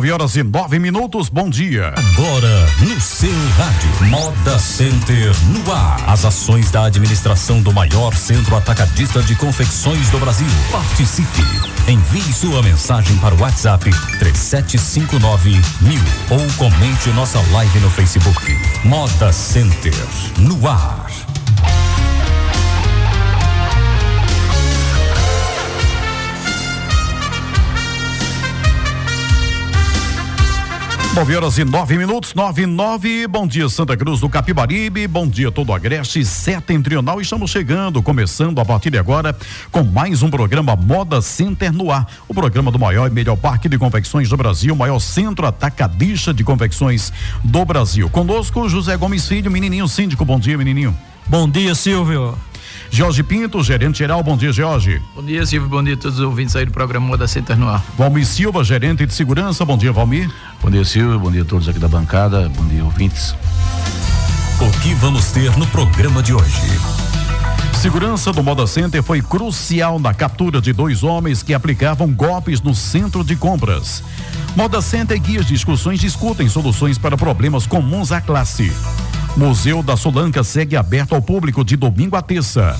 9 horas e 9 minutos, bom dia. Agora, no seu rádio, Moda Center no ar. As ações da administração do maior centro atacadista de confecções do Brasil. Participe. Envie sua mensagem para o WhatsApp 3759 mil ou comente nossa live no Facebook. Moda Center no ar. 9 horas e 9 minutos, 9 e 9. Bom dia, Santa Cruz do Capibaribe. Bom dia, todo Agreste Setentrional. Estamos chegando, começando a partir de agora, com mais um programa Moda Center no ar. O programa do maior e melhor parque de confecções do Brasil, maior centro atacadista de confecções do Brasil. Conosco, José Gomes Filho, menininho síndico. Bom dia, menininho. Bom dia, Silvio. Jorge Pinto, gerente geral. Bom dia, Jorge. Bom dia, Silvio. Bom dia a todos os ouvintes aí do programa Moda Center no ar. Valmir Silva, gerente de segurança. Bom dia, Valmir. Bom dia, Silvio. Bom dia a todos aqui da bancada. Bom dia, ouvintes. O que vamos ter no programa de hoje? Segurança do Moda Center foi crucial na captura de dois homens que aplicavam golpes no centro de compras. Moda Center e guias de discussões discutem soluções para problemas comuns à classe. Museu da Solanca segue aberto ao público de domingo a terça.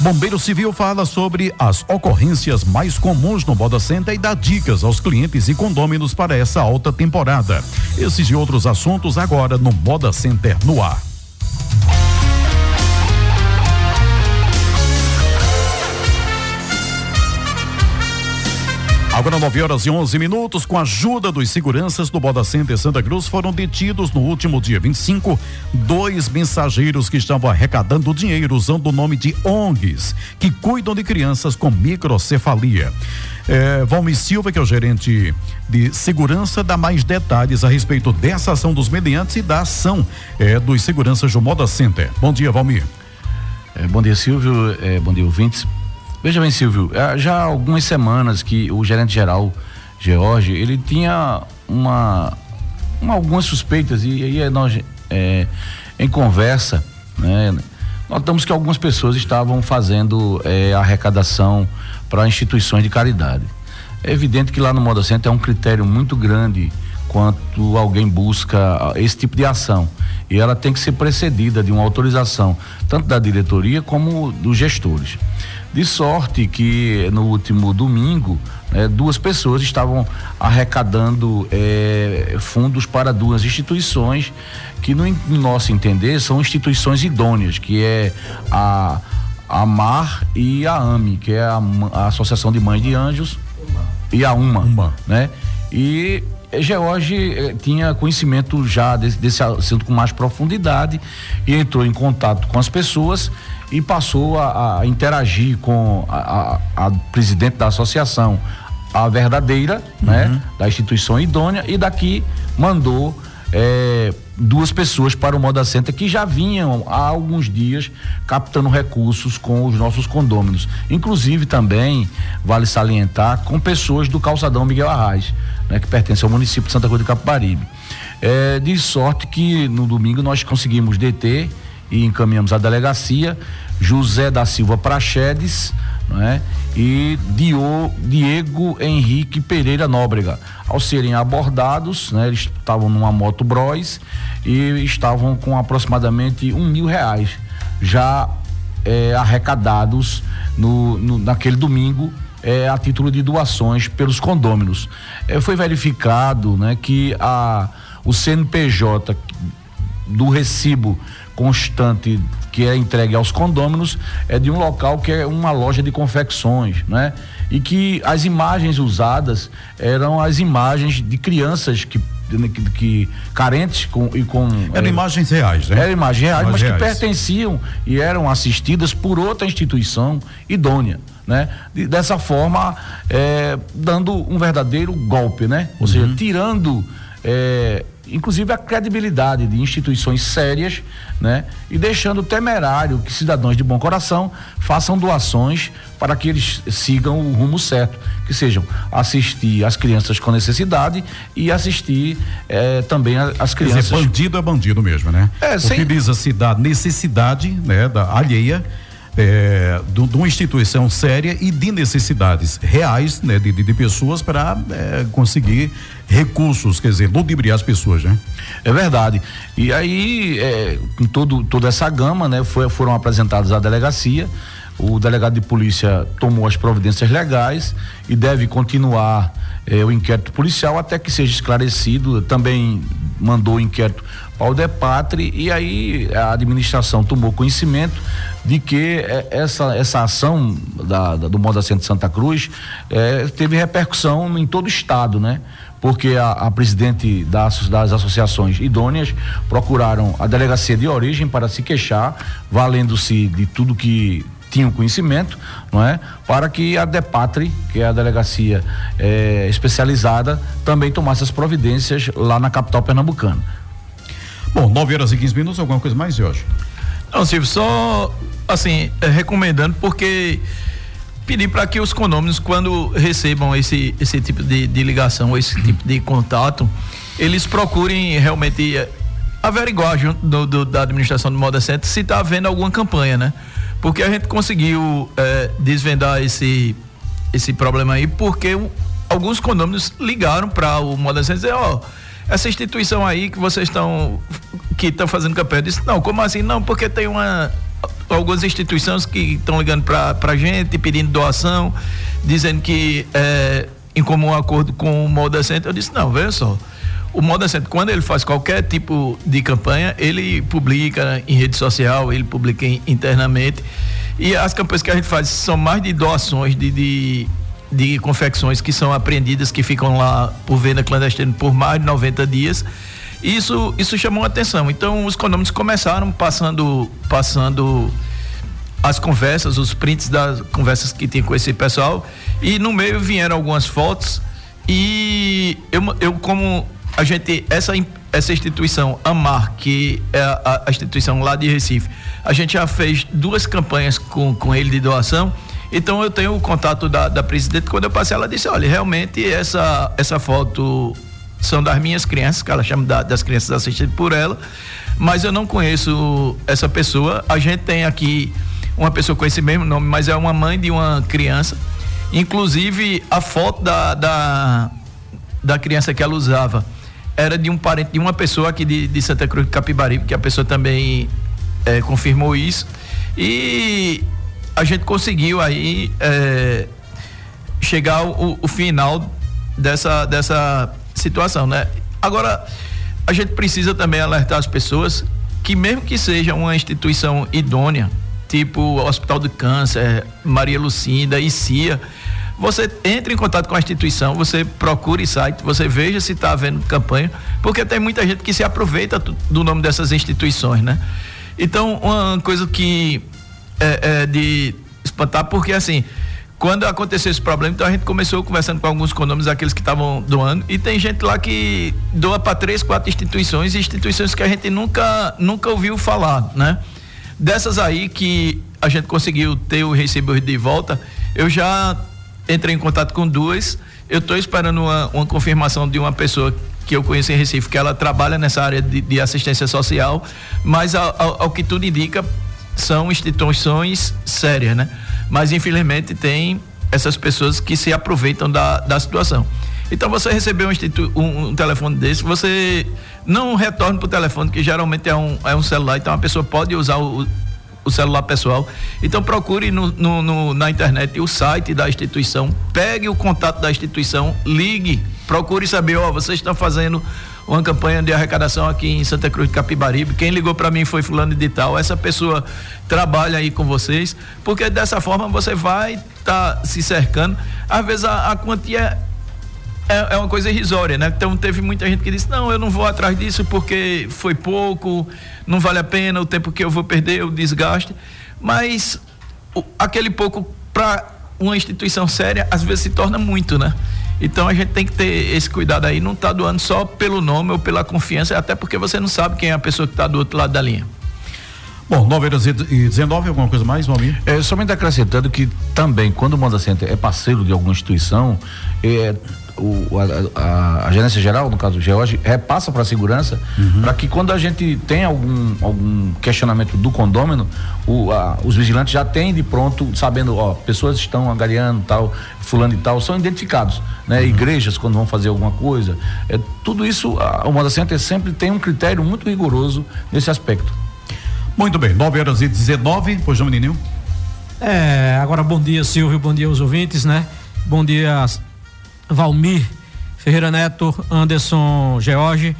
Bombeiro Civil fala sobre as ocorrências mais comuns no Moda Center e dá dicas aos clientes e condôminos para essa alta temporada. Esses e outros assuntos agora no Moda Center no ar. Agora 9 horas e 11 minutos, com a ajuda dos seguranças do Boda Center Santa Cruz, foram detidos no último dia 25 dois mensageiros que estavam arrecadando dinheiro usando o nome de ONGs, que cuidam de crianças com microcefalia. É, Silva, que é o gerente de segurança, dá mais detalhes a respeito dessa ação dos mediantes e da ação é, dos seguranças do Moda Center. Bom dia, Valmir. É, bom dia, Silvio. É, bom dia, ouvintes. Veja bem, Silvio, é, já há algumas semanas que o gerente geral, George, ele tinha uma, uma algumas suspeitas e aí nós é, em conversa, né, notamos que algumas pessoas estavam fazendo é, arrecadação para instituições de caridade. É evidente que lá no Moda Center é um critério muito grande quanto alguém busca esse tipo de ação. E ela tem que ser precedida de uma autorização, tanto da diretoria como dos gestores. De sorte que no último domingo, né, duas pessoas estavam arrecadando eh, fundos para duas instituições que, no, no, nosso entender, são instituições idôneas, que é a, a MAR e a AME, que é a, a Associação de Mães de Anjos, e a UMA, Uma. né? E George eh, tinha conhecimento já desse, desse assunto com mais profundidade e entrou em contato com as pessoas e passou a, a interagir com a, a, a, presidente da associação, a verdadeira, né, uhum. né, da instituição idônea, e daqui mandou é, duas pessoas para o Moda Center que já vinham há alguns dias captando recursos com os nossos condôminos. Inclusive também, vale salientar, com pessoas do calçadão Miguel Arraes, né, que pertence ao município de Santa Cruz de Capibaribe. É, de sorte que no domingo nós conseguimos deter e encaminhamos à delegacia José da Silva Prachedes né? e Dio, Diego Henrique Pereira Nóbrega. Ao serem abordados, né? eles estavam numa moto Bros e estavam com aproximadamente um mil reais já é, arrecadados no, no, naquele domingo é, a título de doações pelos condôminos. É, foi verificado né, que a, o CNPJ do recibo constante que é entregue aos condôminos é de um local que é uma loja de confecções, né? E que as imagens usadas eram as imagens de crianças que que, que carentes com e com eram é, imagens reais, né? Eram imagens reais, imagens mas reais. que pertenciam e eram assistidas por outra instituição idônea, né? De, dessa forma, é, dando um verdadeiro golpe, né? Ou uhum. seja, tirando é, inclusive a credibilidade de instituições sérias, né? E deixando temerário que cidadãos de bom coração façam doações para que eles sigam o rumo certo, que sejam assistir as crianças com necessidade e assistir eh, também as crianças. Quer dizer, bandido é bandido mesmo, né? É, Utiliza-se da necessidade, né, da alheia é, de, uma instituição séria e de necessidades reais né, de, de pessoas para é, conseguir recursos, quer dizer, ludibriar as pessoas, né? É verdade. E aí, é, todo, toda essa gama, né, foi, foram apresentados à delegacia. O delegado de polícia tomou as providências legais e deve continuar eh, o inquérito policial até que seja esclarecido. Também mandou o inquérito DEPATRE e aí a administração tomou conhecimento de que eh, essa, essa ação da, da, do Moda Centro Santa Cruz eh, teve repercussão em todo o estado, né? porque a, a, presidente das, das associações idôneas procuraram a delegacia de origem para se queixar, valendo-se de tudo que tinham conhecimento, não é? Para que a DEPATRE, que é a delegacia é, especializada, também tomasse as providências lá na capital pernambucana. Bom, 9 horas e 15 minutos, alguma coisa mais, Jorge? Não, Silvio, só assim, é, recomendando, porque pedir para que os condôminos, quando recebam esse, esse tipo de, de ligação, esse tipo de contato, eles procurem realmente é, averiguar junto do, do, da administração do Moda Center se está havendo alguma campanha, né? Porque a gente conseguiu é, desvendar esse, esse problema aí, porque o, alguns condôminos ligaram para o Moda Center e dizer, ó, oh, essa instituição aí que vocês estão que estão fazendo campanha, eu disse, não, como assim? Não, porque tem uma algumas instituições que estão ligando para a gente, pedindo doação, dizendo que é, em comum acordo com o Moda Center, eu disse, não, veja só, o Moda Center, quando ele faz qualquer tipo de campanha, ele publica em rede social, ele publica internamente. E as campanhas que a gente faz são mais de doações de, de, de confecções que são apreendidas, que ficam lá por venda clandestina por mais de 90 dias. Isso, isso chamou a atenção. Então, os econômicos começaram passando, passando as conversas, os prints das conversas que tinha com esse pessoal. E no meio vieram algumas fotos. E eu, eu como a gente, essa, essa instituição, AMAR, que é a, a, instituição lá de Recife, a gente já fez duas campanhas com, com ele de doação. Então eu tenho o contato da, da presidente. Quando eu passei, ela disse: olha, realmente essa, essa foto são das minhas crianças, que ela chama da, das crianças assistidas por ela, mas eu não conheço essa pessoa. A gente tem aqui uma pessoa com esse mesmo nome, mas é uma mãe de uma criança. Inclusive, a foto da, da, da criança que ela usava era de um parente de uma pessoa aqui de, de Santa Cruz de Capibaribe, que a pessoa também é, confirmou isso. E a gente conseguiu aí é, chegar ao, final dessa, dessa situação, né? Agora, a gente precisa também alertar as pessoas que mesmo que seja uma instituição idônea, tipo Hospital do Câncer, Maria Lucinda e CIA, você entre em contato com a instituição, você procure site, você veja se está havendo campanha, porque tem muita gente que se aproveita do nome dessas instituições, né? Então, uma coisa que é, é de espantar, porque assim, quando aconteceu esse problema, então a gente começou conversando com alguns condomínios, aqueles que estavam doando, e tem gente lá que doa para três, quatro instituições, instituições que a gente nunca, nunca ouviu falar, né? Dessas aí que a gente conseguiu ter o recibo de volta, eu já entrei em contato com duas. Eu estou esperando uma, uma, confirmação de uma pessoa que eu conheço em Recife, que ela trabalha nessa área de, de assistência social, mas ao, ao, ao, que tudo indica, são instituições sérias, né? Mas infelizmente tem essas pessoas que se aproveitam da, da situação. Então você recebeu um, um, um telefone desse, você não retorna para o telefone, que geralmente é um, é um celular, então a pessoa pode usar o, o celular pessoal. Então procure no, no, no, na internet o site da instituição, pegue o contato da instituição, ligue, procure saber, ó, vocês estão fazendo uma campanha de arrecadação aqui em Santa Cruz de Capibaribe. Quem ligou para mim foi fulano de tal. Essa pessoa trabalha aí com vocês, porque dessa forma você vai estar tá se cercando. Às vezes a, a quantia é, é, uma coisa irrisória, né? Então teve muita gente que disse: não, eu não vou atrás disso porque foi pouco, não vale a pena o tempo que eu vou perder, o desgaste. Mas o, aquele pouco para uma instituição séria às vezes se torna muito, né? Então a gente tem que ter esse cuidado aí, não tá doando só pelo nome ou pela confiança, até porque você não sabe quem é a pessoa que está do outro lado da linha. Bom, 9 horas e 19, alguma coisa mais, Valmir? É, somente acrescentando que também, quando o Moda Center é parceiro de alguma instituição, é, o, a, a, a, gerência geral, no caso o George, repassa para a segurança, uhum. para que quando a gente tem algum, algum questionamento do condômino, o, a, os vigilantes já têm de pronto, sabendo, ó, pessoas estão angariando tal, fulano e tal, são identificados, né? Uhum. Igrejas quando vão fazer alguma coisa, é, tudo isso, a, o Moda Center sempre tem um critério muito rigoroso nesse aspecto. Muito bem, 9 horas e 19, pois não, menininho? É, agora bom dia, Silvio, bom dia aos ouvintes, né? Bom dia Valmir Ferreira Neto, Anderson George.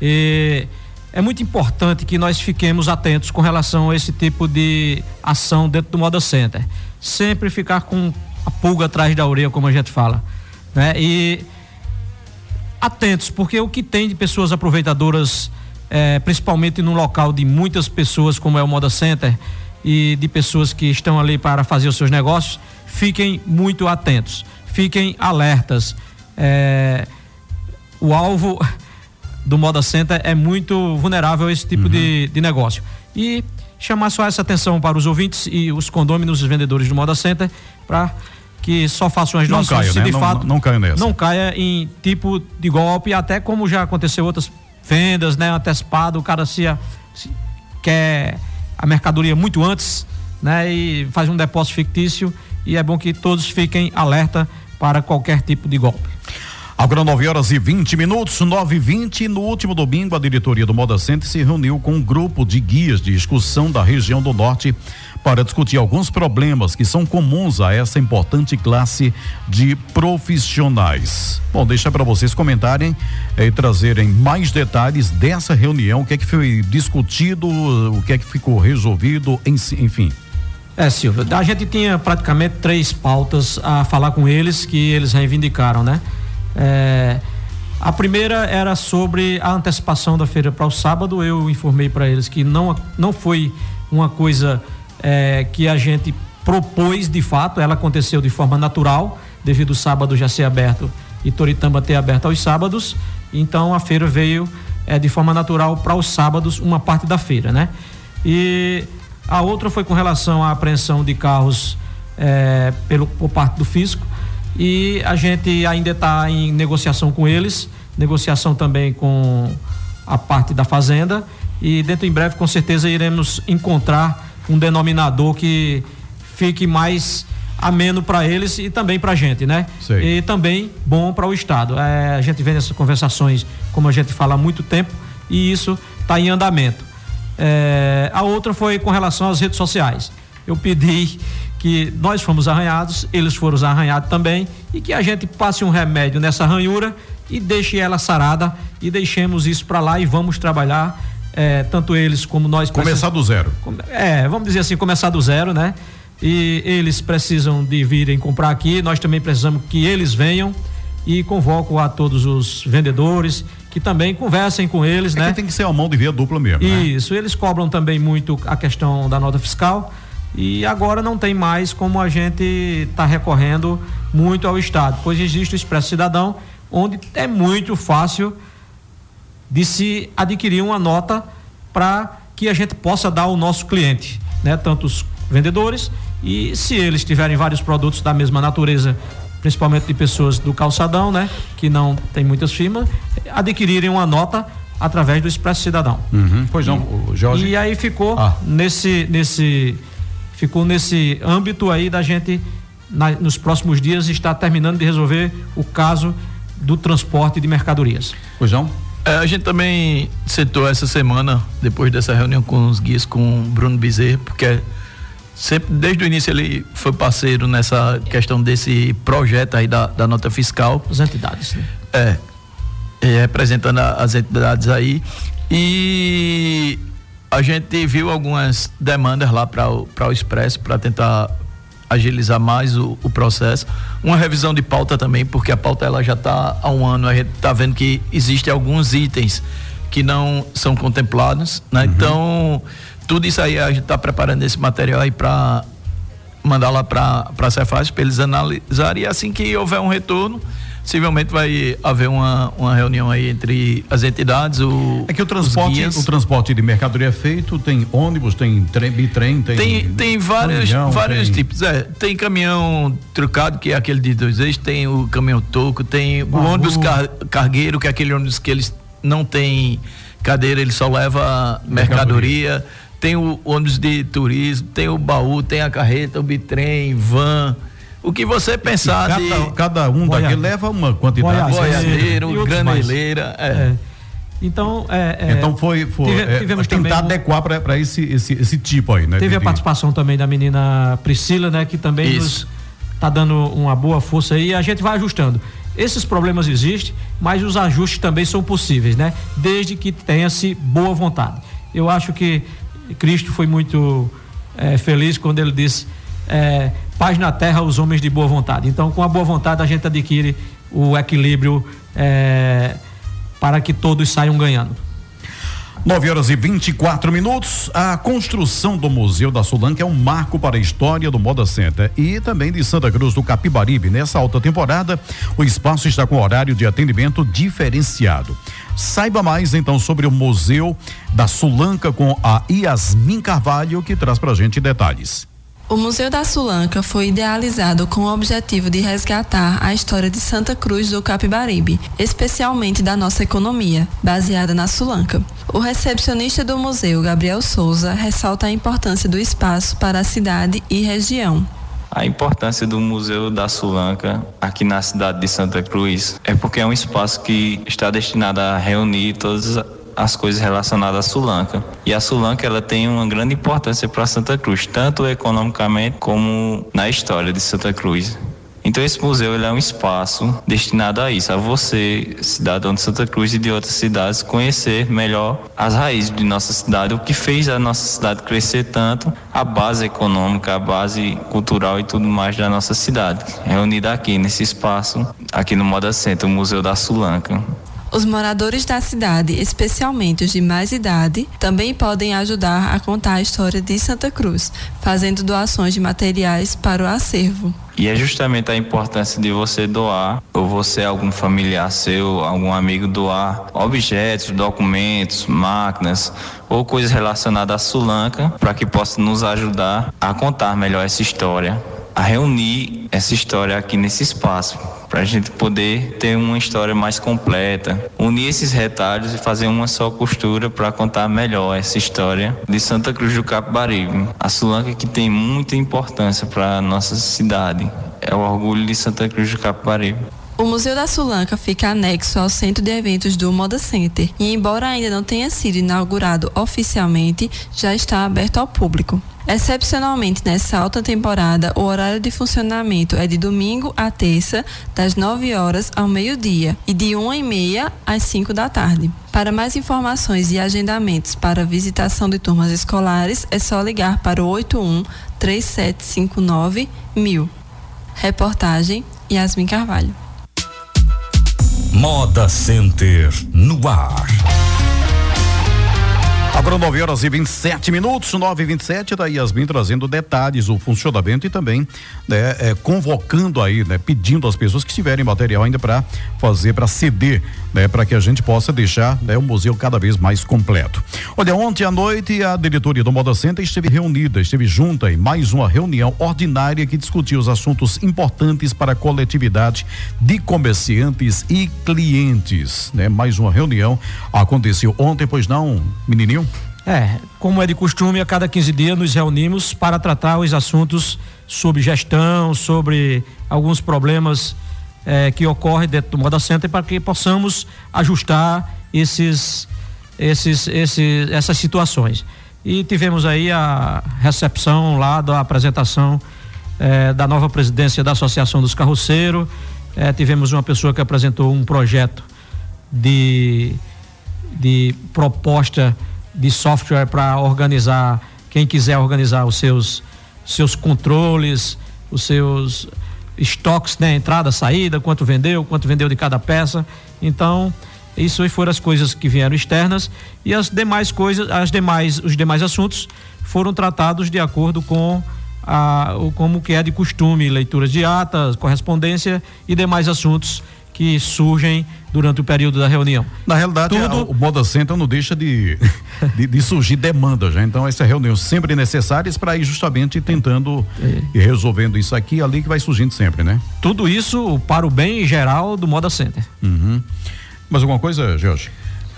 E é muito importante que nós fiquemos atentos com relação a esse tipo de ação dentro do Moda Center. Sempre ficar com a pulga atrás da orelha, como a gente fala. Né? E atentos, porque o que tem de pessoas aproveitadoras, é, principalmente num local de muitas pessoas, como é o Moda Center, e de pessoas que estão ali para fazer os seus negócios, fiquem muito atentos fiquem alertas. É, o alvo do Moda Center é muito vulnerável a esse tipo uhum. de, de negócio. E chamar só essa atenção para os ouvintes e os condôminos, os vendedores do Moda Center, para que só façam as doações se né? de não, fato não, não caia nessa. não caia em tipo de golpe, até como já aconteceu outras vendas, né, antecipado, o cara se, se quer a mercadoria muito antes, né, e faz um depósito fictício e é bom que todos fiquem alerta para qualquer tipo de golpe. Agora 9 horas e 20 minutos, 9 e 20 No último domingo, a diretoria do Moda Center se reuniu com um grupo de guias de excursão da região do norte para discutir alguns problemas que são comuns a essa importante classe de profissionais. Bom, deixa para vocês comentarem eh, e trazerem mais detalhes dessa reunião, o que é que foi discutido, o que é que ficou resolvido, enfim. É, Silvio, a gente tinha praticamente três pautas a falar com eles que eles reivindicaram, né? É, a primeira era sobre a antecipação da feira para o sábado. Eu informei para eles que não, não foi uma coisa é, que a gente propôs de fato, ela aconteceu de forma natural, devido o sábado já ser aberto e Toritamba ter aberto aos sábados. Então a feira veio é, de forma natural para os sábados, uma parte da feira, né? E a outra foi com relação à apreensão de carros é, pelo, por parte do fisco. E a gente ainda está em negociação com eles, negociação também com a parte da fazenda. E dentro em breve, com certeza, iremos encontrar um denominador que fique mais ameno para eles e também para a gente, né? Sei. E também bom para o Estado. É, a gente vem nessas conversações, como a gente fala há muito tempo, e isso está em andamento. É, a outra foi com relação às redes sociais. Eu pedi que nós fomos arranhados, eles foram arranhados também, e que a gente passe um remédio nessa ranhura e deixe ela sarada e deixemos isso para lá e vamos trabalhar, é, tanto eles como nós. Começar do zero. É, vamos dizer assim, começar do zero, né? E eles precisam de virem comprar aqui, nós também precisamos que eles venham e convoco a todos os vendedores que também conversem com eles, é né? Que tem que ser a mão de via dupla mesmo. Né? Isso, né? eles cobram também muito a questão da nota fiscal e agora não tem mais como a gente está recorrendo muito ao Estado, pois existe o Expresso Cidadão, onde é muito fácil de se adquirir uma nota para que a gente possa dar ao nosso cliente, né? Tanto os vendedores e se eles tiverem vários produtos da mesma natureza principalmente de pessoas do calçadão, né? Que não tem muitas firmas, adquirirem uma nota através do Expresso Cidadão. Uhum. Pois não, e, Jorge. E aí ficou ah. nesse, nesse, ficou nesse âmbito aí da gente na, nos próximos dias estar terminando de resolver o caso do transporte de mercadorias. Pois não. É, a gente também citou essa semana, depois dessa reunião com os guias, com o Bruno Bezerra, porque sempre desde o início ele foi parceiro nessa questão desse projeto aí da, da nota fiscal. As entidades, né? É, representando a, as entidades aí e a gente viu algumas demandas lá para o, o Expresso para tentar agilizar mais o, o, processo. Uma revisão de pauta também, porque a pauta ela já está há um ano, a gente está vendo que existem alguns itens que não são contemplados, né? Uhum. Então tudo isso aí a gente está preparando esse material aí para mandar lá para a Cefaz para eles analisarem e assim que houver um retorno, possivelmente vai haver uma, uma reunião aí entre as entidades, o É que o transporte, o transporte de mercadoria é feito, tem ônibus, tem trem, bitrem, tem tem, tem vários, caminhão, vários tem- tipos. É, tem caminhão trucado, que é aquele de dois eixos, tem o caminhão toco, tem Baú. o ônibus car- cargueiro, que é aquele ônibus que eles não tem cadeira, ele só leva mercadoria. Tem o ônibus de turismo, tem o baú, tem a carreta, o bitrem, van. O que você pensar Cada, de cada um Boiadeiro. daquele leva uma quantidade. Boiadeiro. boiadeiro, graneleira. É. É. Então, é, é, Então foi, foi tive- é, tivemos tentar também adequar para esse, esse, esse tipo aí, né? Teve de- a de- participação também da menina Priscila, né? Que também Isso. nos tá dando uma boa força aí e a gente vai ajustando. Esses problemas existem, mas os ajustes também são possíveis, né? Desde que tenha-se boa vontade. Eu acho que Cristo foi muito eh, feliz quando ele disse eh, paz na terra aos homens de boa vontade. Então, com a boa vontade, a gente adquire o equilíbrio eh, para que todos saiam ganhando. 9 horas e 24 minutos. A construção do Museu da Sulanca é um marco para a história do Moda Center e também de Santa Cruz do Capibaribe. Nessa alta temporada, o espaço está com horário de atendimento diferenciado. Saiba mais então sobre o Museu da Sulanca com a Yasmin Carvalho, que traz pra gente detalhes. O Museu da Sulanca foi idealizado com o objetivo de resgatar a história de Santa Cruz do Capibaribe, especialmente da nossa economia, baseada na Sulanca. O recepcionista do museu, Gabriel Souza, ressalta a importância do espaço para a cidade e região. A importância do Museu da Sulanca aqui na cidade de Santa Cruz é porque é um espaço que está destinado a reunir todas as coisas relacionadas à Sulanca. E a Sulanca ela tem uma grande importância para Santa Cruz, tanto economicamente como na história de Santa Cruz. Então esse museu ele é um espaço destinado a isso, a você, cidadão de Santa Cruz e de outras cidades, conhecer melhor as raízes de nossa cidade, o que fez a nossa cidade crescer tanto, a base econômica, a base cultural e tudo mais da nossa cidade, reunida aqui nesse espaço, aqui no Moda Center, o Museu da Sulanca. Os moradores da cidade, especialmente os de mais idade, também podem ajudar a contar a história de Santa Cruz, fazendo doações de materiais para o acervo. E é justamente a importância de você doar, ou você, algum familiar seu, algum amigo doar objetos, documentos, máquinas ou coisas relacionadas à Sulanca, para que possa nos ajudar a contar melhor essa história, a reunir essa história aqui nesse espaço, para a gente poder ter uma história mais completa, unir esses retalhos e fazer uma só costura para contar melhor essa história de Santa Cruz do Capibaribe. A Sulanca que tem muita importância para nossa cidade. É o orgulho de Santa Cruz do Capibaribe. O Museu da Sulanca fica anexo ao centro de eventos do Moda Center e, embora ainda não tenha sido inaugurado oficialmente, já está aberto ao público. Excepcionalmente nessa alta temporada, o horário de funcionamento é de domingo a terça, das 9 horas ao meio-dia e de 1 e meia às 5 da tarde. Para mais informações e agendamentos para visitação de turmas escolares, é só ligar para o 81 3759 1000. Reportagem Yasmin Carvalho. Moda Center no ar. Agora 9 horas e 27 minutos, 9 e 27 da Yasmin trazendo detalhes, o funcionamento e também né, é, convocando aí, né, pedindo às pessoas que tiverem material ainda para fazer, para ceder, né, para que a gente possa deixar né, o museu cada vez mais completo. Olha, ontem à noite a diretoria do Moda Center esteve reunida, esteve junta em mais uma reunião ordinária que discutiu os assuntos importantes para a coletividade de comerciantes e clientes, né? Mais uma reunião aconteceu ontem, pois não, menininho? É, como é de costume, a cada 15 dias nos reunimos para tratar os assuntos sobre gestão, sobre alguns problemas eh, que ocorrem dentro do Moda Center para que possamos ajustar esses, esses, esses, essas situações. E tivemos aí a recepção lá da apresentação eh, da nova presidência da Associação dos Carroceiros. Eh, tivemos uma pessoa que apresentou um projeto de, de proposta de software para organizar, quem quiser organizar os seus, seus controles, os seus estoques, né? Entrada, saída, quanto vendeu, quanto vendeu de cada peça. Então, isso foram as coisas que vieram externas e as demais coisas, as demais, os demais assuntos foram tratados de acordo com a, o, como que é de costume, leituras de atas, correspondência e demais assuntos que surgem durante o período da reunião. Na realidade, Tudo... o Moda Center não deixa de, de, de, surgir demanda já. Então, essa reunião sempre necessárias para ir justamente tentando é. e resolvendo isso aqui e ali que vai surgindo sempre, né? Tudo isso para o bem geral do Moda Center. Uhum. Mais alguma coisa, Jorge?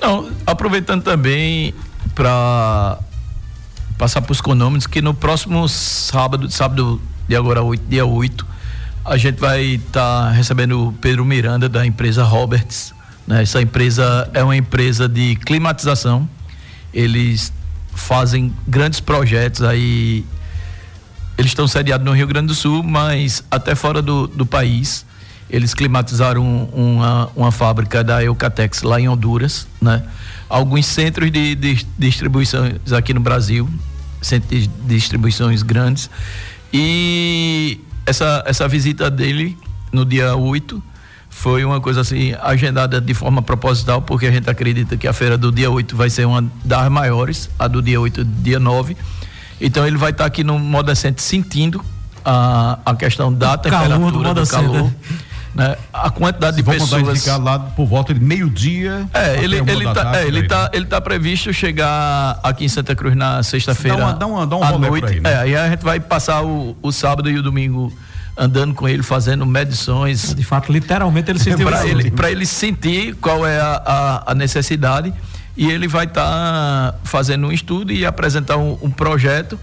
Não, aproveitando também para passar para os conômetros que no próximo sábado, sábado de agora 8, dia 8, a gente vai estar tá recebendo o Pedro Miranda da empresa Roberts. Né? Essa empresa é uma empresa de climatização. Eles fazem grandes projetos aí. Eles estão sediados no Rio Grande do Sul, mas até fora do, do país. Eles climatizaram uma, uma fábrica da Eucatex lá em Honduras, né? Alguns centros de, de distribuições aqui no Brasil, centros de distribuições grandes. E essa, essa visita dele no dia 8 foi uma coisa assim agendada de forma proposital, porque a gente acredita que a feira do dia 8 vai ser uma das maiores, a do dia 8 dia 9. Então ele vai estar aqui no Modacente sentindo a, a questão da o temperatura, calor do, do calor. Né? A quantidade de pessoas. ficar lá por volta de meio-dia. É, ele, ele, tá, é, ele, tá, ele tá previsto chegar aqui em Santa Cruz na sexta-feira. Dá, uma, dá, uma, dá um à noite. Aí, né? É, aí a gente vai passar o, o sábado e o domingo andando com ele, fazendo medições. De fato, literalmente ele sentiu para ele, para ele sentir qual é a, a, a necessidade e ele vai estar tá fazendo um estudo e apresentar um, um projeto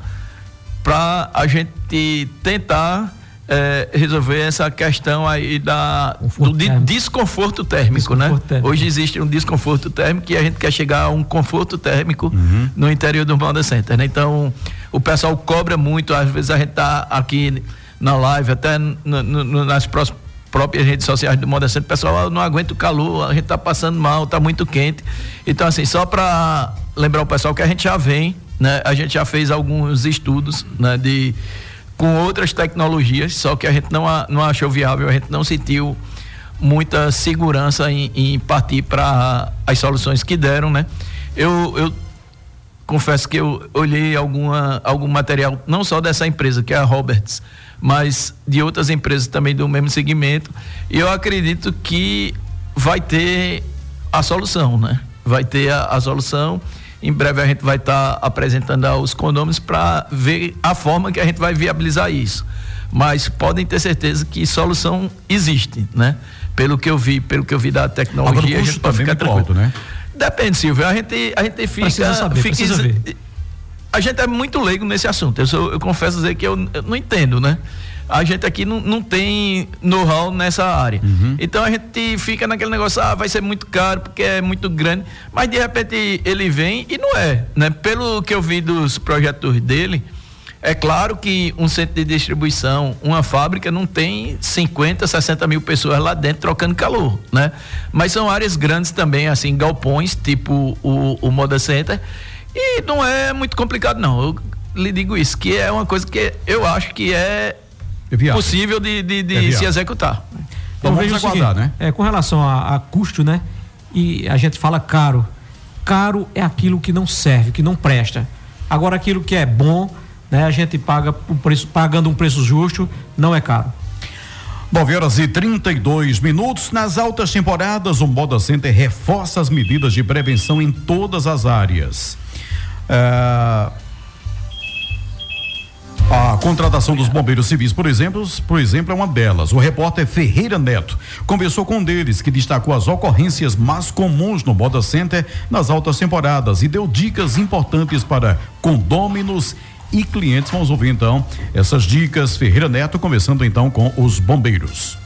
para a gente tentar é, resolver essa questão aí da, do de desconforto térmico, né? desconforto né? Térmico. Hoje existe um desconforto térmico e a gente quer chegar a um conforto térmico uhum. no interior do Banda Center, né? Então, o pessoal cobra muito, às vezes a gente tá aqui na live, até no, no, nas próximas próprias redes sociais do Moda Center, o pessoal não aguenta o calor, a gente tá passando mal, tá muito quente. Então, assim, só para lembrar o pessoal que a gente já vem, né? A gente já fez alguns estudos, né? De com outras tecnologias, só que a gente não, não achou viável, a gente não sentiu muita segurança em, em partir para as soluções que deram, né? Eu, eu confesso que eu olhei alguma, algum material, não só dessa empresa, que é a Roberts, mas de outras empresas também do mesmo segmento, e eu acredito que vai ter a solução, né? Vai ter a, a solução em breve a gente vai estar tá apresentando aos condôminos para ver a forma que a gente vai viabilizar isso. Mas podem ter certeza que solução existe, né? Pelo que eu vi, pelo que eu vi da tecnologia, a gente pode ficar tranquilo. Alto, né? Depende, Silvio. A gente, a gente fica. Precisa saber, fica precisa ver. A gente é muito leigo nesse assunto. Eu, sou, eu confesso dizer que eu, eu não entendo, né? A gente aqui não, não tem know-how nessa área. Uhum. Então a gente fica naquele negócio, ah, vai ser muito caro porque é muito grande, mas de repente ele vem e não é, né? Pelo que eu vi dos projetos dele, é claro que um centro de distribuição, uma fábrica, não tem 50, 60 mil pessoas lá dentro trocando calor, né? Mas são áreas grandes também, assim, galpões, tipo o, o Moda Center, e não é muito complicado, não. Eu lhe digo isso, que é uma coisa que eu acho que é é possível de, de, de é se executar. Então, vamos aguardar, seguinte, né? É, com relação a, a, custo, né? E a gente fala caro. Caro é aquilo que não serve, que não presta. Agora aquilo que é bom, né? A gente paga o preço, pagando um preço justo, não é caro. 9 horas e 32 minutos. Nas altas temporadas, o Moda Center reforça as medidas de prevenção em todas as áreas. Uh, a contratação dos bombeiros civis, por exemplo, por exemplo, é uma delas. O repórter Ferreira Neto conversou com um deles que destacou as ocorrências mais comuns no Moda Center nas altas temporadas e deu dicas importantes para condôminos e clientes. Vamos ouvir então essas dicas. Ferreira Neto conversando então com os bombeiros.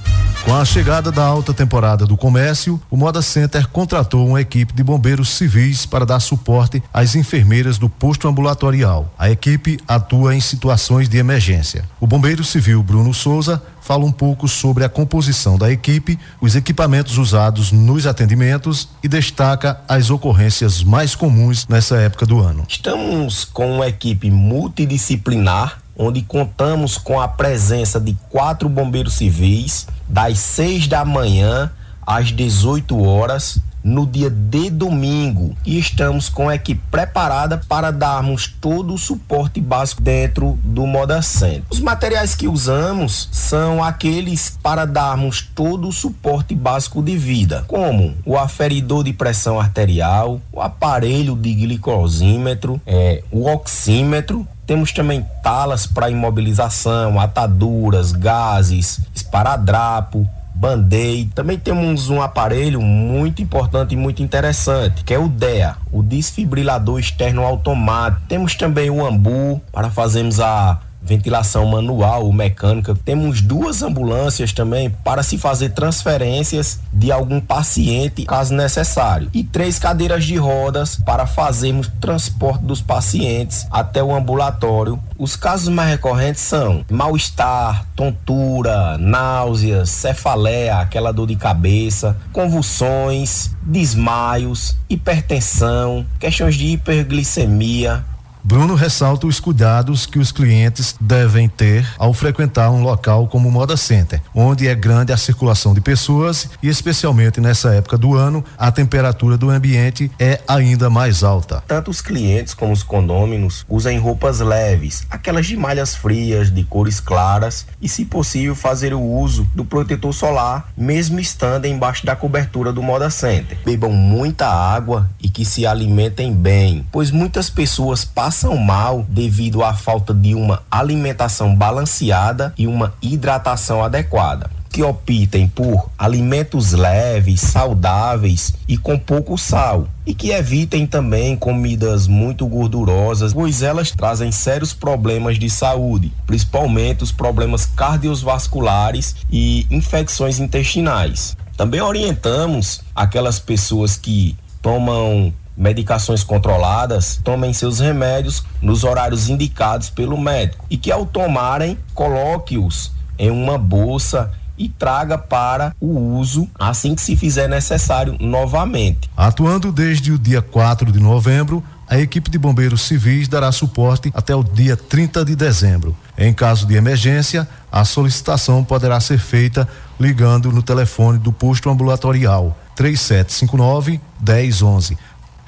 Com a chegada da alta temporada do comércio, o Moda Center contratou uma equipe de bombeiros civis para dar suporte às enfermeiras do posto ambulatorial. A equipe atua em situações de emergência. O bombeiro civil Bruno Souza fala um pouco sobre a composição da equipe, os equipamentos usados nos atendimentos e destaca as ocorrências mais comuns nessa época do ano. Estamos com uma equipe multidisciplinar onde contamos com a presença de quatro bombeiros civis das 6 da manhã às 18 horas no dia de domingo e estamos com a equipe preparada para darmos todo o suporte básico dentro do Moda Center. Os materiais que usamos são aqueles para darmos todo o suporte básico de vida, como o aferidor de pressão arterial, o aparelho de glicosímetro, é, o oxímetro temos também talas para imobilização, ataduras, gases, esparadrapo, band-aid. Também temos um aparelho muito importante e muito interessante, que é o DEA, o desfibrilador externo automático. Temos também o AMBU para fazermos a ventilação manual ou mecânica. Temos duas ambulâncias também para se fazer transferências de algum paciente, caso necessário, e três cadeiras de rodas para fazermos transporte dos pacientes até o ambulatório. Os casos mais recorrentes são mal-estar, tontura, náuseas, cefaleia, aquela dor de cabeça, convulsões, desmaios, hipertensão, questões de hiperglicemia, Bruno ressalta os cuidados que os clientes devem ter ao frequentar um local como o Moda Center, onde é grande a circulação de pessoas e, especialmente nessa época do ano, a temperatura do ambiente é ainda mais alta. Tanto os clientes como os condôminos usam roupas leves, aquelas de malhas frias, de cores claras e, se possível, fazer o uso do protetor solar, mesmo estando embaixo da cobertura do Moda Center. Bebam muita água e que se alimentem bem, pois muitas pessoas passam passam mal devido à falta de uma alimentação balanceada e uma hidratação adequada que optem por alimentos leves, saudáveis e com pouco sal. E que evitem também comidas muito gordurosas, pois elas trazem sérios problemas de saúde, principalmente os problemas cardiovasculares e infecções intestinais. Também orientamos aquelas pessoas que tomam medicações controladas, tomem seus remédios nos horários indicados pelo médico e que ao tomarem, coloque-os em uma bolsa e traga para o uso assim que se fizer necessário novamente. Atuando desde o dia 4 de novembro, a equipe de bombeiros civis dará suporte até o dia 30 de dezembro. Em caso de emergência, a solicitação poderá ser feita ligando no telefone do posto ambulatorial 3759 1011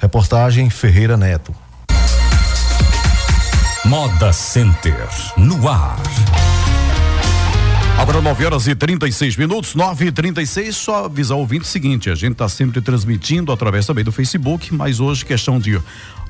Reportagem Ferreira Neto. Moda Center no ar. Agora 9 horas e 36 minutos, 9 e 36 Só avisar o ouvinte o seguinte: a gente está sempre transmitindo através também do Facebook, mas hoje questão de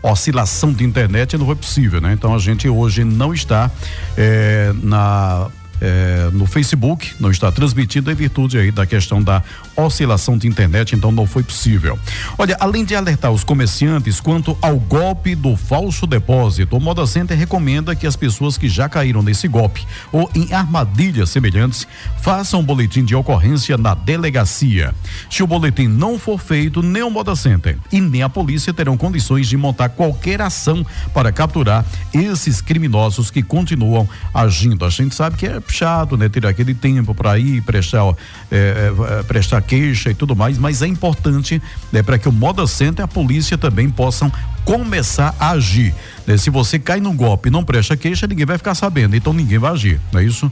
oscilação de internet não foi possível, né? Então a gente hoje não está eh, na é, no Facebook, não está transmitido em virtude aí da questão da oscilação de internet, então não foi possível. Olha, além de alertar os comerciantes quanto ao golpe do falso depósito, o Moda Center recomenda que as pessoas que já caíram nesse golpe ou em armadilhas semelhantes façam um boletim de ocorrência na delegacia. Se o boletim não for feito, nem o Moda Center e nem a polícia terão condições de montar qualquer ação para capturar esses criminosos que continuam agindo. A gente sabe que é puxado, né? Ter aquele tempo para ir prestar, é, é, prestar queixa e tudo mais, mas é importante né, para que o Moda Center e a polícia também possam começar a agir. Né? Se você cai num golpe e não presta queixa, ninguém vai ficar sabendo, então ninguém vai agir, não é isso?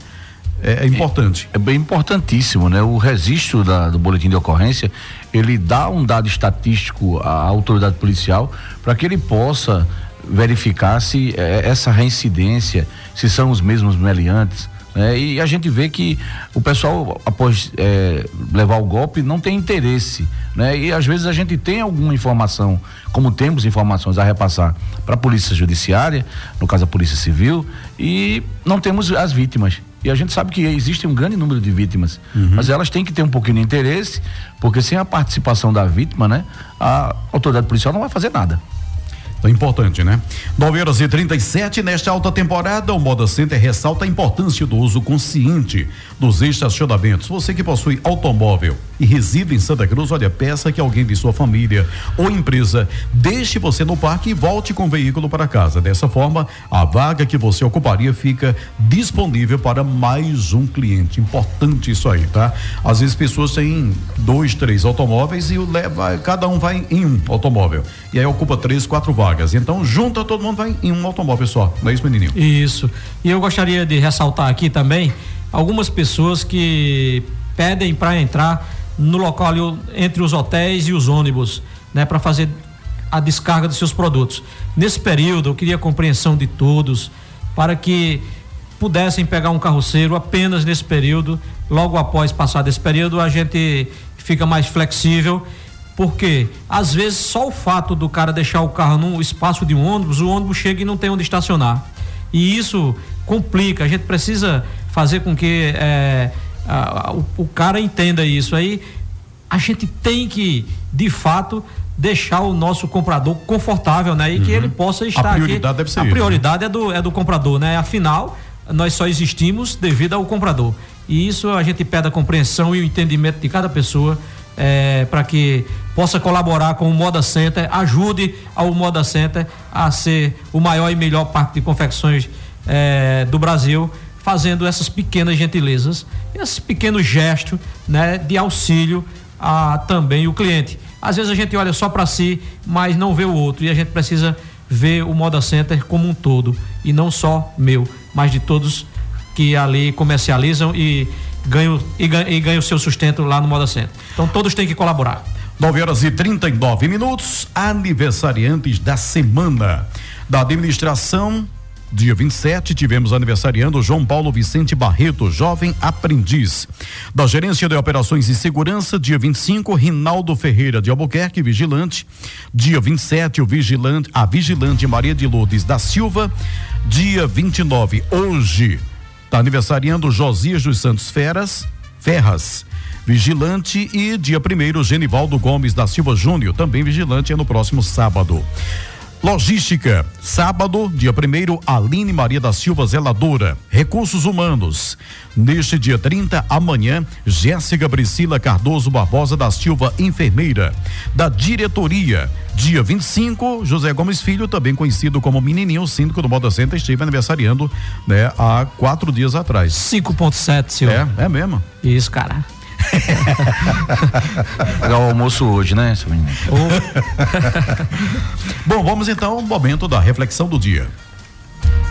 É, é importante. É, é, bem importantíssimo, né? O registro da, do boletim de ocorrência, ele dá um dado estatístico à autoridade policial para que ele possa verificar se é, essa reincidência, se são os mesmos meliantes, é, e a gente vê que o pessoal, após é, levar o golpe, não tem interesse. Né? E às vezes a gente tem alguma informação, como temos informações a repassar para a Polícia Judiciária, no caso a Polícia Civil, e não temos as vítimas. E a gente sabe que existe um grande número de vítimas, uhum. mas elas têm que ter um pouquinho de interesse, porque sem a participação da vítima, né, a autoridade policial não vai fazer nada. Então, importante, né? 9 horas e 37 nesta alta temporada, o Moda Center ressalta a importância do uso consciente dos estacionamentos. Você que possui automóvel e reside em Santa Cruz, olha, peça que alguém de sua família ou empresa deixe você no parque e volte com o veículo para casa. Dessa forma, a vaga que você ocuparia fica disponível para mais um cliente. Importante isso aí, tá? Às vezes pessoas têm dois, três automóveis e leva, cada um vai em um automóvel. E aí ocupa três, quatro vagas vagas. Então, junta todo mundo vai em um automóvel só. Não é isso, menininho? Isso. E eu gostaria de ressaltar aqui também algumas pessoas que pedem para entrar no local ali, entre os hotéis e os ônibus, né, para fazer a descarga dos seus produtos. Nesse período, eu queria a compreensão de todos para que pudessem pegar um carroceiro apenas nesse período. Logo após passar desse período, a gente fica mais flexível, porque às vezes só o fato do cara deixar o carro no espaço de um ônibus, o ônibus chega e não tem onde estacionar. E isso complica. A gente precisa fazer com que é, a, a, o, o cara entenda isso. Aí a gente tem que, de fato, deixar o nosso comprador confortável, né? E uhum. que ele possa estar a prioridade aqui. Deve ser a né? prioridade é, do, é do comprador, né? Afinal, nós só existimos devido ao comprador. E isso a gente pede a compreensão e o entendimento de cada pessoa é, para que possa colaborar com o Moda Center, ajude ao Moda Center a ser o maior e melhor parque de confecções é, do Brasil, fazendo essas pequenas gentilezas, esses pequenos gestos né, de auxílio a também o cliente. Às vezes a gente olha só para si, mas não vê o outro, e a gente precisa ver o Moda Center como um todo, e não só meu, mas de todos que ali comercializam e ganham, e ganham, e ganham o seu sustento lá no Moda Center. Então todos têm que colaborar. 9 horas e 39 minutos, aniversariantes da semana da administração Dia 27, tivemos aniversariando João Paulo Vicente Barreto, jovem aprendiz. Da Gerência de Operações e Segurança, dia 25, Rinaldo Ferreira de Albuquerque, vigilante. Dia 27, o vigilante, a vigilante Maria de Lourdes da Silva. Dia 29, hoje, está aniversariando Josias dos Santos Feras, Ferras vigilante e dia primeiro Genivaldo Gomes da Silva Júnior, também vigilante, é no próximo sábado. Logística, sábado, dia primeiro, Aline Maria da Silva Zeladora. Recursos Humanos. Neste dia 30, amanhã, Jéssica Priscila Cardoso Barbosa da Silva, enfermeira. Da diretoria, dia 25, José Gomes Filho, também conhecido como Menininho, síndico do Moda Center, esteve aniversariando, né, há quatro dias atrás. 5.7, Silva. É, é mesmo. Isso, cara. Pagar o almoço hoje, né, seu menino? Bom, vamos então ao momento da reflexão do dia.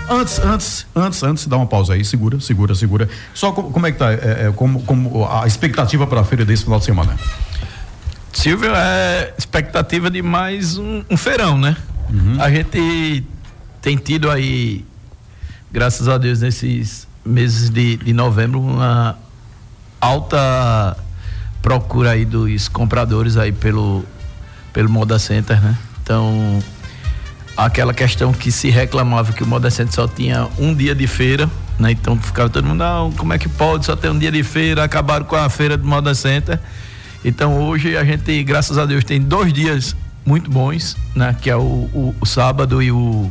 Antes, antes, antes, antes, dá uma pausa aí, segura, segura, segura. Só como, como é que tá, é, é, como, como a expectativa para a feira desse final de semana? Silvio, é expectativa de mais um, um feirão, né? Uhum. A gente tem tido aí, graças a Deus, nesses meses de, de novembro, uma alta procura aí dos compradores aí pelo pelo Moda Center, né? Então, aquela questão que se reclamava que o Moda Center só tinha um dia de feira, né? Então ficava todo mundo, não, como é que pode só ter um dia de feira? Acabaram com a feira do Moda Center. Então hoje a gente, graças a Deus, tem dois dias muito bons, né? Que é o, o, o sábado e o,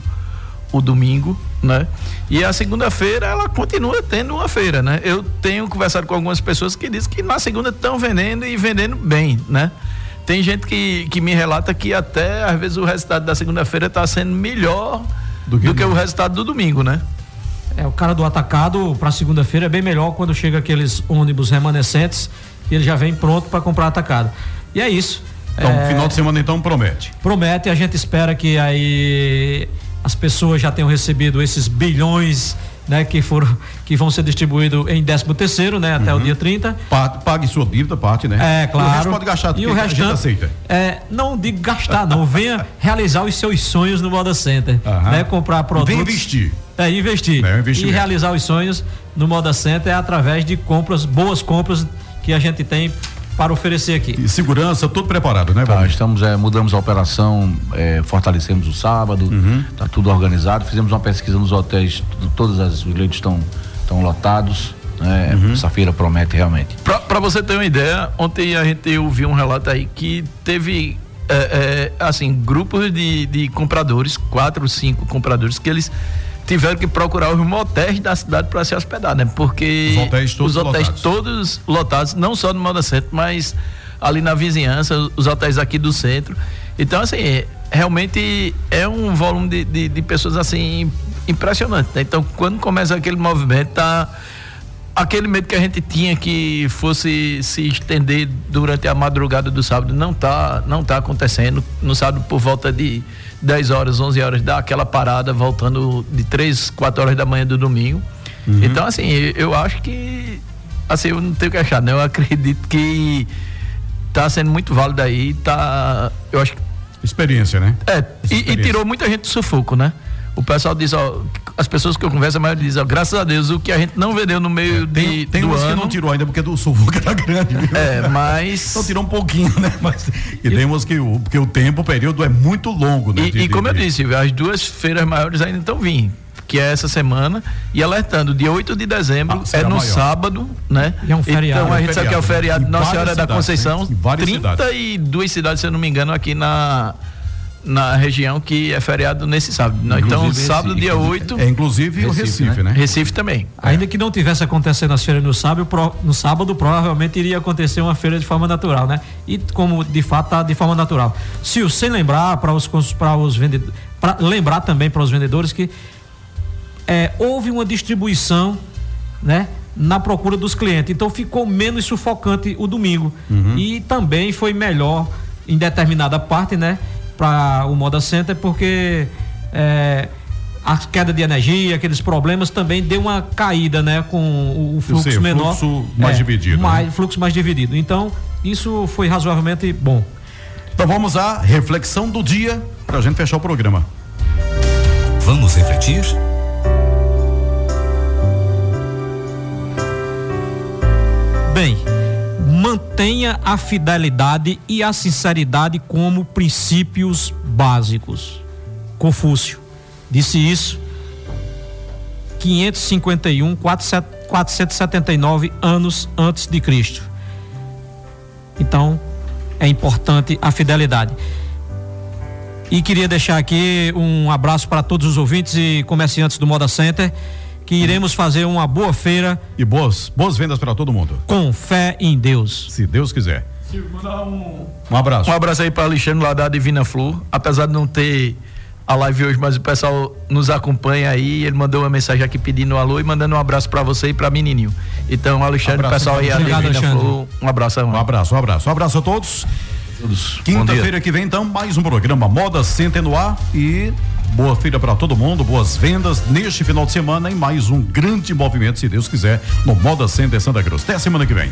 o domingo, né? E a segunda-feira ela continua tendo uma feira, né? Eu tenho conversado com algumas pessoas que dizem que na segunda estão vendendo e vendendo bem, né? Tem gente que, que me relata que até às vezes o resultado da segunda-feira está sendo melhor do que, do que o resultado do domingo, né? É, o cara do atacado para segunda-feira é bem melhor quando chega aqueles ônibus remanescentes e ele já vem pronto para comprar atacado. E é isso. Então, é... final de semana então promete. Promete, a gente espera que aí as pessoas já tenham recebido esses bilhões né, que foram que vão ser distribuídos em 13 terceiro, né, até uhum. o dia 30. pague sua dívida, parte, né? É, claro. E o resto pode gastar e o resto aceita. É, não digo gastar, não, venha realizar os seus sonhos no Moda Center, uhum. né, comprar produtos. Vem investir. É, investir. É, e realizar os sonhos no Moda Center é através de compras, boas compras que a gente tem para oferecer aqui. E segurança, tudo preparado, né, tá, estamos, é, mudamos a operação, é, fortalecemos o sábado, uhum. tá tudo organizado, fizemos uma pesquisa nos hotéis, todas as leitos estão estão lotados. Né? Uhum. Essa feira promete realmente. Para você ter uma ideia, ontem a gente ouviu um relato aí que teve é, é, assim, grupos de, de compradores, quatro, cinco compradores, que eles tiveram que procurar os motéis da cidade para se hospedar, né? Porque os hotéis todos, os hotéis lotados. todos lotados, não só no Moda Centro, mas ali na vizinhança, os hotéis aqui do centro. Então, assim, realmente é um volume de, de, de pessoas assim impressionante. Né? Então, quando começa aquele movimento, tá aquele medo que a gente tinha que fosse se estender durante a madrugada do sábado não tá não tá acontecendo no sábado por volta de 10 horas 11 horas dá aquela parada voltando de 3 4 horas da manhã do domingo uhum. então assim eu acho que assim eu não tenho que achar né eu acredito que tá sendo muito válido aí, tá, eu acho que Experiência, né? é, e, e tirou muita gente do sufoco, né? O pessoal diz, ó, as pessoas que eu converso, a maioria diz, ó, graças a Deus, o que a gente não vendeu no meio de, Tem, tem do umas ano. que não tirou ainda porque do sufoco era grande, viu? É, mas. Então tirou um pouquinho, né? Mas, e temos que o, porque o tempo, o período é muito longo, né? E, de- e como de- eu disse, as duas feiras maiores ainda estão vindo. Que é essa semana, e alertando, dia 8 de dezembro Ah, é no maior. sábado, né? E é um feriado. Então a É um gente sabe que é o feriado, né? Em Nossa Senhora da cidades, Conceição. né? Em várias 32 cidades, se eu não me engano, aqui na, na região que é feriado nesse sábado. né? Então, Inclusive sábado, Recife, dia né? 8, É, inclusive o Recife, Recife, né? Recife também. Ainda que não tivesse acontecendo as feiras no sábado, no sábado provavelmente iria acontecer uma feira de forma natural, né? E como de fato tá de forma natural. Se sem lembrar para os para os vendedores, para lembrar também para os vendedores que é, houve uma distribuição, né? Na procura dos clientes. Então ficou menos sufocante o domingo. E também foi melhor em determinada parte, né? Para o Moda Center, porque é, a queda de energia, aqueles problemas também deu uma caída, né? Com o, o fluxo sei, menor. fluxo mais dividido, né? Mais, Fluxo mais dividido. Então, isso foi razoavelmente bom. Então vamos à reflexão do dia pra gente fechar o programa. Vamos refletir? Bem, mantenha a fidelidade e a sinceridade como princípios básicos. Confúcio disse isso 551, 479 anos antes de Cristo. Então, é importante a fidelidade. E queria deixar aqui um abraço para todos os ouvintes e comerciantes do Moda Center, que iremos fazer uma boa feira E boas, boas vendas para todo mundo, com fé em Deus. se Deus quiser. Um abraço. Um abraço aí para Alexandre lá da Divina Flor. Apesar de não ter a live hoje, mas o pessoal nos acompanha aí. Ele mandou uma mensagem aqui pedindo um alô e mandando um abraço para você e para menininho. Então, Alexandre, Abraço, pessoal aí da Obrigado, Divina Alexandre. Flor, um abraço. Um abraço, um abraço. Um abraço a todos. Quinta-feira que vem, então, mais um programa Moda Center no ar e boa feira para todo mundo, boas vendas neste final de semana e mais um grande movimento, se Deus quiser, no Moda Center Santa Cruz. Até semana que vem.